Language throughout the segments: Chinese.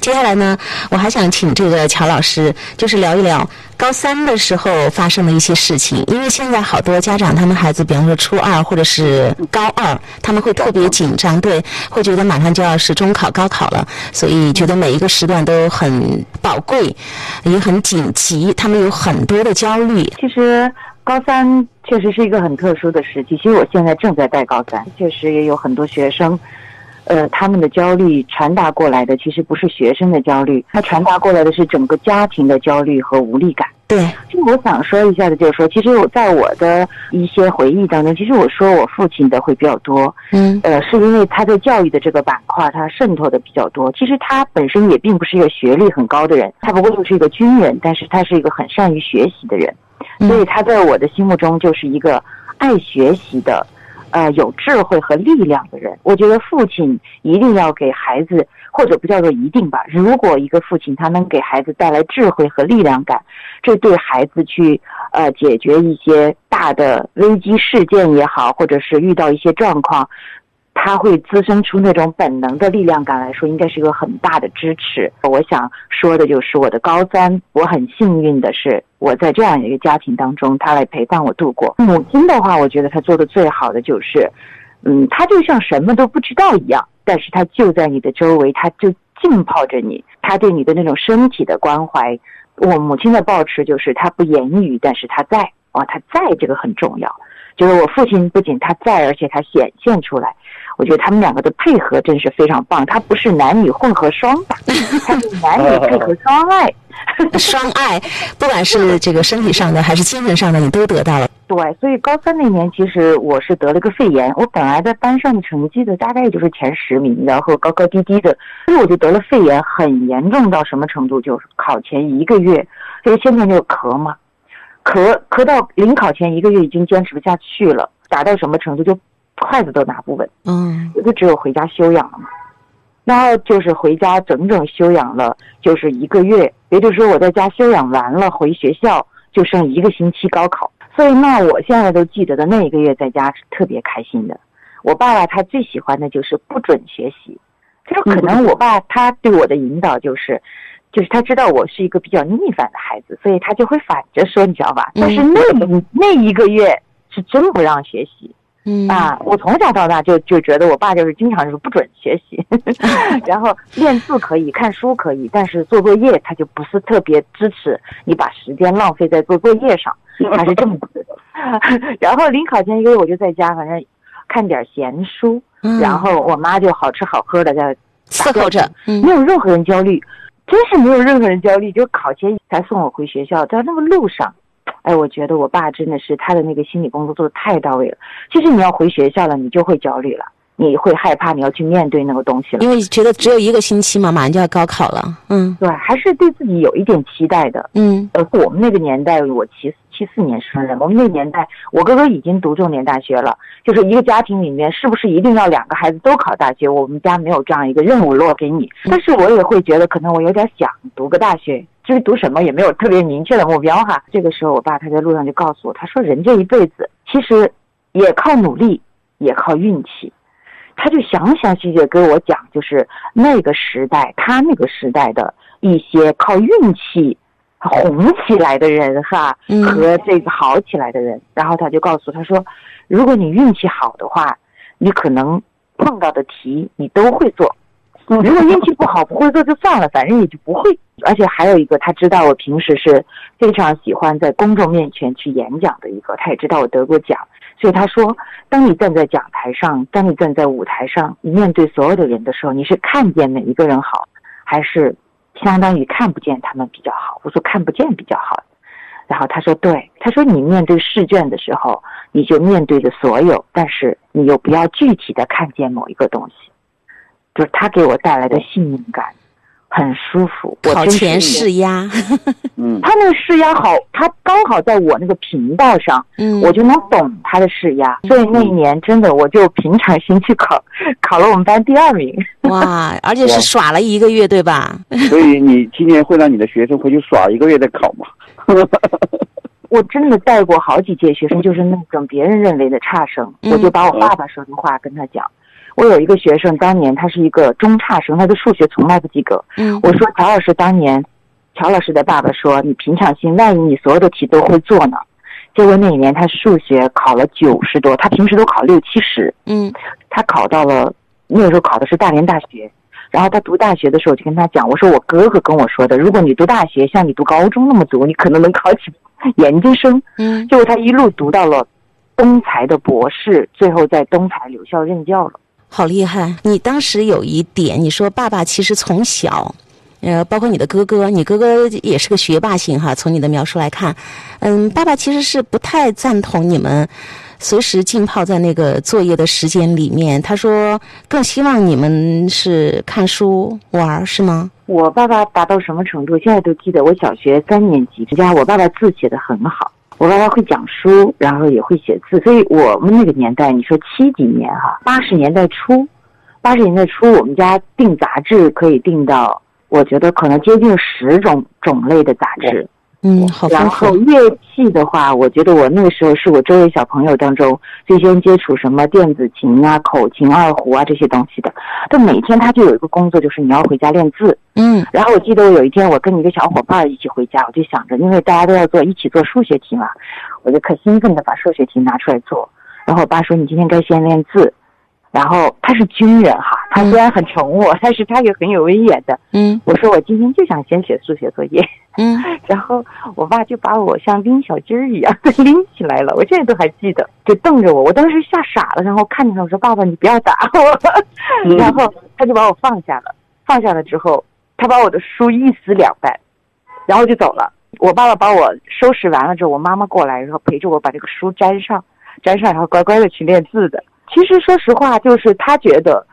接下来呢，我还想请这个乔老师，就是聊一聊高三的时候发生的一些事情。因为现在好多家长，他们孩子，比方说初二或者是高二，他们会特别紧张，对，会觉得马上就要是中考、高考了，所以觉得每一个时段都很宝贵，也很紧急，他们有很多的焦虑。其实高三确实是一个很特殊的时期。其实我现在正在带高三，确实也有很多学生。呃，他们的焦虑传达过来的其实不是学生的焦虑，他传达过来的是整个家庭的焦虑和无力感。对，就我想说一下的，就是说，其实我在我的一些回忆当中，其实我说我父亲的会比较多。嗯，呃，是因为他在教育的这个板块，他渗透的比较多。其实他本身也并不是一个学历很高的人，他不过就是一个军人，但是他是一个很善于学习的人，所以他在我的心目中就是一个爱学习的。呃，有智慧和力量的人，我觉得父亲一定要给孩子，或者不叫做一定吧。如果一个父亲他能给孩子带来智慧和力量感，这对孩子去呃解决一些大的危机事件也好，或者是遇到一些状况。他会滋生出那种本能的力量感来说，应该是一个很大的支持。我想说的就是，我的高三，我很幸运的是，我在这样一个家庭当中，他来陪伴我度过。母亲的话，我觉得她做的最好的就是，嗯，她就像什么都不知道一样，但是她就在你的周围，她就浸泡着你，她对你的那种身体的关怀。我母亲的抱持就是，她不言语，但是她在，哦，她在这个很重要。就是我父亲不仅他在，而且他显现出来。我觉得他们两个的配合真是非常棒。他不是男女混合双打，他是男女配合双爱，双爱，不管是这个身体上的还是精神上的，你都得到了。对，所以高三那年，其实我是得了个肺炎。我本来在班上的成绩的大概也就是前十名，然后高高低低的，所以我就得了肺炎，很严重到什么程度？就是考前一个月，就是天天就咳嘛。咳咳到临考前一个月已经坚持不下去了，打到什么程度就筷子都拿不稳，嗯，就只有回家休养了嘛。然后就是回家整整休养了就是一个月，也就是说我在家休养完了回学校就剩一个星期高考，所以那我现在都记得的那一个月在家是特别开心的。我爸爸他最喜欢的就是不准学习，就可能我爸他对我的引导就是。就是他知道我是一个比较逆反的孩子，所以他就会反着说，你知道吧？但是那那一个月是真不让学习，嗯啊，我从小到大就就觉得我爸就是经常就是不准学习，然后练字可以，看书可以，但是做作业他就不是特别支持你把时间浪费在做作业上，他是这么觉得。然后临考前一个月我就在家，反正看点闲书，然后我妈就好吃好喝的在伺候着，没有任何人焦虑。真是没有任何人焦虑，就考前才送我回学校，在那个路上，哎，我觉得我爸真的是他的那个心理工作做的太到位了。其实你要回学校了，你就会焦虑了，你会害怕你要去面对那个东西了，因为觉得只有一个星期嘛，马上就要高考了。嗯，对，还是对自己有一点期待的。嗯，呃，我们那个年代，我其实。七四年生人，我们那年代，我哥哥已经读重点大学了。就是一个家庭里面，是不是一定要两个孩子都考大学？我们家没有这样一个任务落给你。但是我也会觉得，可能我有点想读个大学，至于读什么也没有特别明确的目标哈。这个时候，我爸他在路上就告诉我，他说人这一辈子其实也靠努力，也靠运气。他就详详细细给我讲，就是那个时代，他那个时代的一些靠运气。红起来的人哈，和这个好起来的人，然后他就告诉他说，如果你运气好的话，你可能碰到的题你都会做；如果运气不好，不会做就算了，反正也就不会。而且还有一个，他知道我平时是非常喜欢在公众面前去演讲的一个，他也知道我得过奖，所以他说，当你站在讲台上，当你站在舞台上，你面对所有的人的时候，你是看见每一个人好，还是？相当于看不见他们比较好，我说看不见比较好，然后他说对，他说你面对试卷的时候，你就面对着所有，但是你又不要具体的看见某一个东西，就是他给我带来的信任感。很舒服，考前试压，嗯，他那个试压好，他刚好在我那个频道上，嗯，我就能懂他的试压，所以那一年真的我就平常心去考，考了我们班第二名，哇，而且是耍了一个月，对吧？所以你今年会让你的学生回去耍一个月再考吗？我真的带过好几届学生，就是那种别人认为的差生，我就把我爸爸说的话跟他讲。我有一个学生，当年他是一个中差生，他的数学从来不及格。嗯我说乔老师当年，乔老师的爸爸说你平常心，万一你所有的题都会做呢？结果那一年他数学考了九十多，他平时都考六七十，嗯他考到了那个时候考的是大连大学。然后他读大学的时候，我就跟他讲，我说我哥哥跟我说的，如果你读大学像你读高中那么读，你可能能考起研究生。嗯，结果他一路读到了东财的博士，最后在东财留校任教了。好厉害！你当时有一点，你说爸爸其实从小。呃，包括你的哥哥，你哥哥也是个学霸型哈。从你的描述来看，嗯，爸爸其实是不太赞同你们随时浸泡在那个作业的时间里面。他说更希望你们是看书玩儿，是吗？我爸爸达到什么程度？现在都记得。我小学三年级，家我爸爸字写的很好，我爸爸会讲书，然后也会写字，所以我们那个年代，你说七几年哈，八十年代初，八十年代初，我们家订杂志可以订到，我觉得可能接近十种种类的杂志。嗯，好然。后乐器的话，我觉得我那个时候是我周围小朋友当中最先接触什么电子琴啊、口琴、二胡啊这些东西的。但每天他就有一个工作，就是你要回家练字。嗯然后我记得我有一天我跟一个小伙伴一起回家，我就想着，因为大家都要做一起做数学题嘛，我就可兴奋的把数学题拿出来做。然后我爸说：“你今天该先练字。”然后他是军人哈，他虽然很宠我，但是他也很有威严的。嗯我说我今天就想先写数学作业。嗯 然后我爸就把我像拎小鸡儿一样的拎起来了，我现在都还记得，就瞪着我，我当时吓傻了，然后看着他我说：“爸爸，你不要打我。”然后他就把我放下了，放下了之后，他把我的书一撕两半，然后就走了。我爸爸把我收拾完了之后，我妈妈过来，然后陪着我把这个书粘上，粘上，然后乖乖的去练字的。其实说实话，就是他觉得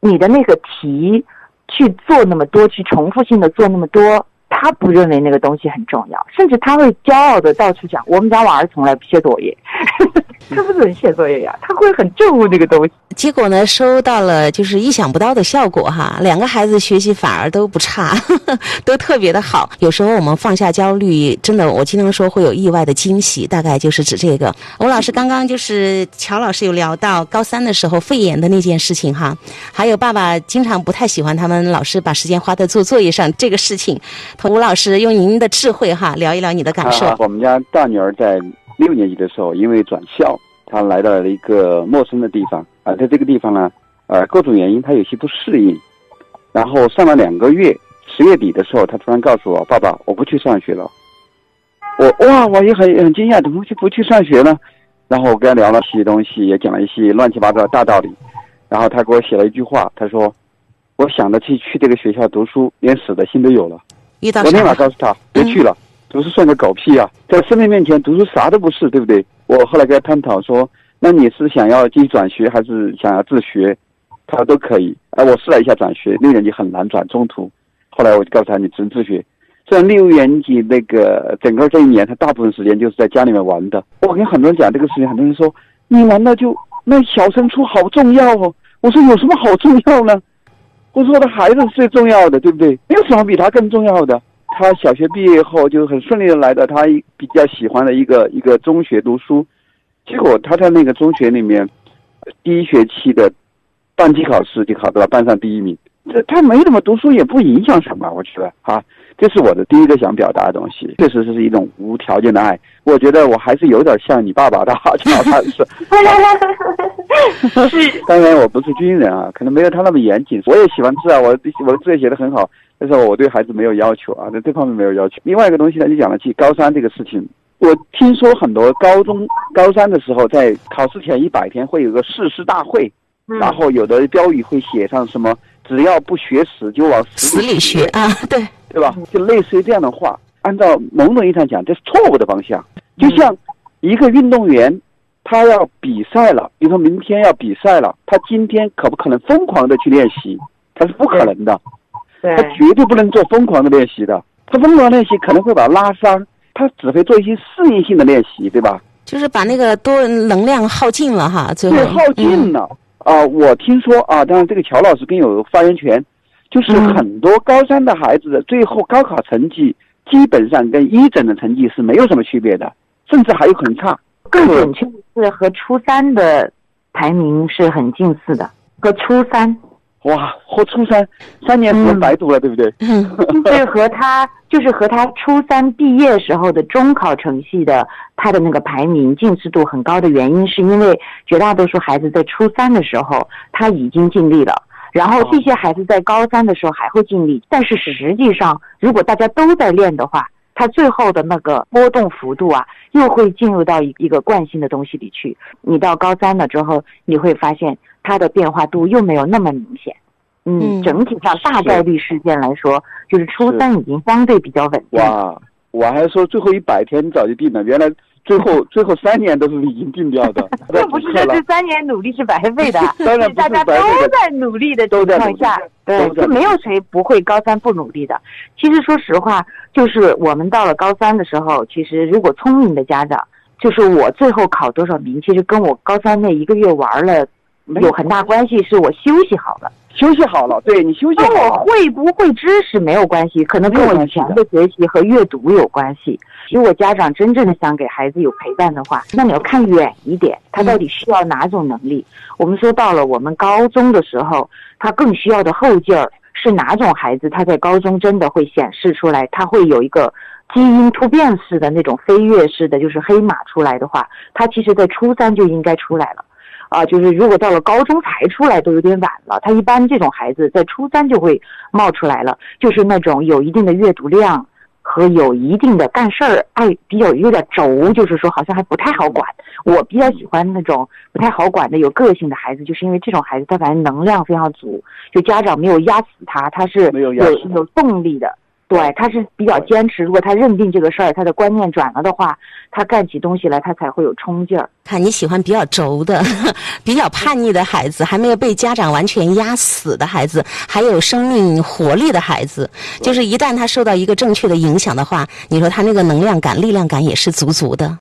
你的那个题去做那么多，去重复性的做那么多，他不认为那个东西很重要，甚至他会骄傲的到处讲，我们家娃儿从来不写作业，他不准写作业呀，他会很憎恶这个东西。结果呢，收到了就是意想不到的效果哈，两个孩子学习反而都不差，都特别的好。有时候我们放下焦虑，真的，我经常说会有意外的惊喜，大概就是指这个。吴老师刚刚就是乔老师有聊到高三的时候肺炎的那件事情哈，还有爸爸经常不太喜欢他们老师把时间花在做作业上这个事情。吴老师用您的智慧哈聊一聊你的感受。啊我们家大女儿在六年级的时候，因为转校，他来到了一个陌生的地方啊，在这个地方呢，呃，各种原因他有些不适应，然后上了两个月，十月底的时候，他突然告诉我：“爸爸，我不去上学了。”我哇，我也很很惊讶，怎么会不去上学呢？然后我跟他聊了一些东西，也讲了一些乱七八糟的大道理，然后他给我写了一句话，他说：“我想着去去这个学校读书，连死的心都有了。”我立马？告诉他别去了，读书算个狗屁啊！在生命面前，读书啥都不是，对不对？我后来跟他探讨说，那你是想要继续转学，还是想要自学？他说都可以。哎，我试了一下转学，六年级很难转，中途。后来我就告诉他，你只能自学。虽然六年级那个整个这一年，他大部分时间就是在家里面玩的。我跟很多人讲这个事情，很多人说你难道就那小升初好重要哦？我说有什么好重要呢？我说我的孩子是最重要的，对不对？没有什么比他更重要的。他小学毕业后就很顺利的来到他比较喜欢的一个一个中学读书，结果他在那个中学里面，呃第一学期的班级考试就考到了班上第一名。这他没怎么读书也不影响什么，我觉得啊，这是我的第一个想表达的东西。确实是一种无条件的爱，我觉得我还是有点像你爸爸的哈，乔老师。当然我不是军人啊，可能没有他那么严谨。我也喜欢字啊，我我的字也写的很好，但是我对孩子没有要求啊，在这方面没有要求。另外一个东西呢，就讲了起高三这个事情。我听说很多高中高三的时候，在考试前一百天会有个誓师大会，然后有的标语会写上什么“只要不学死就往死里学啊，对，对吧？就类似于这样的话，按照某种意义上讲，这是错误的方向。就像一个运动员，他要比赛了，比如说明天要比赛了，他今天可不可能疯狂的去练习？他是不可能的，对他绝对不能做疯狂的练习的。他疯狂练习可能会把他拉伤，他只会做一些适应性的练习，对吧？就是把那个多能量耗尽了哈，最后对，耗尽了。啊、我听说啊，当然这个乔老师更有发言权，就是嗯很多高三的孩子的最后高考成绩基本上跟一诊的成绩是没有什么区别的，甚至还有很差。更准确的是和初三的排名是很近似的。和初三。哇，和初三三年时白读了，对不对？嗯 就是和他，就是和他初三毕业时候的中考成绩的他的那个排名近似度很高的原因，是因为绝大多数孩子在初三的时候他已经尽力了，然后这些孩子在高三的时候还会尽力，但是实际上如果大家都在练的话，他最后的那个波动幅度啊，又会进入到一一个惯性的东西里去。你到高三了之后，你会发现它的变化度又没有那么明显。嗯嗯，整体上大概率事件来说，就是初三已经相对比较稳定。哇，我还说最后一百天早就定了，原来最后 最后三年都是已经定掉的。这不是说这三年努力是白费的，当然不大家都在努力的情都在努力况下，对就没有谁不会高三不努力的。其实说实话，就是我们到了高三的时候，其实如果聪明的家长，就是我最后考多少名，其实跟我高三那一个月玩了有很大关系，是我休息好了。休息好了，对你休息好跟我会不会知识没有关系，可能跟我以前的学习和阅读有关系。如果家长真正的想给孩子有陪伴的话，那你要看远一点，他到底需要哪种能力？我们说到了我们高中的时候，他更需要的后劲儿是哪种孩子？他在高中真的会显示出来，他会有一个基因突变式的那种飞跃式的，就是黑马出来的话，他其实在初三就应该出来了。啊，就是如果到了高中才出来都有点晚了。他一般这种孩子在初三就会冒出来了，就是那种有一定的阅读量和有一定的干事儿爱比较有点轴，就是说好像还不太好管。我比较喜欢那种不太好管的有个性的孩子，就是因为这种孩子他反正能量非常足，就家长没有压死他，他是有有有动力的。对，他是比较坚持。如果他认定这个事儿，他的观念转了的话，他干起东西来他才会有冲劲儿。看你喜欢比较轴的、比较叛逆的孩子，还没有被家长完全压死的孩子，还有生命活力的孩子。就是一旦他受到一个正确的影响的话，你说他那个能量感、力量感也是足足的。